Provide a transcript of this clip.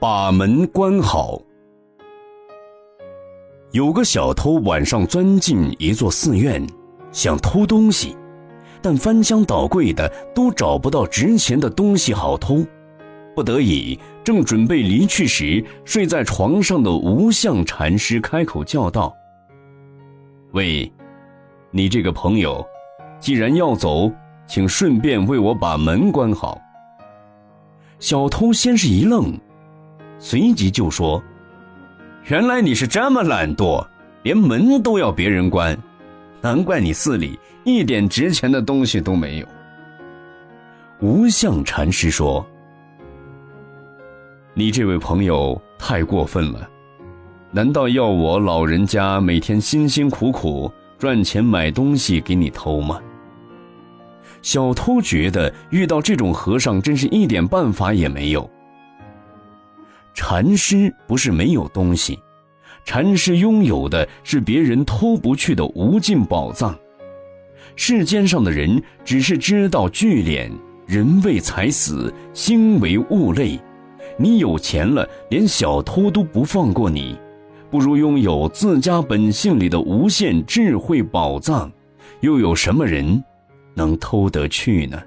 把门关好。有个小偷晚上钻进一座寺院，想偷东西，但翻箱倒柜的都找不到值钱的东西好偷，不得已正准备离去时，睡在床上的无相禅师开口叫道：“喂，你这个朋友，既然要走，请顺便为我把门关好。”小偷先是一愣。随即就说：“原来你是这么懒惰，连门都要别人关，难怪你寺里一点值钱的东西都没有。”无相禅师说：“你这位朋友太过分了，难道要我老人家每天辛辛苦苦赚钱买东西给你偷吗？”小偷觉得遇到这种和尚真是一点办法也没有。禅师不是没有东西，禅师拥有的是别人偷不去的无尽宝藏。世间上的人只是知道聚敛，人为财死，心为物累。你有钱了，连小偷都不放过你，不如拥有自家本性里的无限智慧宝藏，又有什么人能偷得去呢？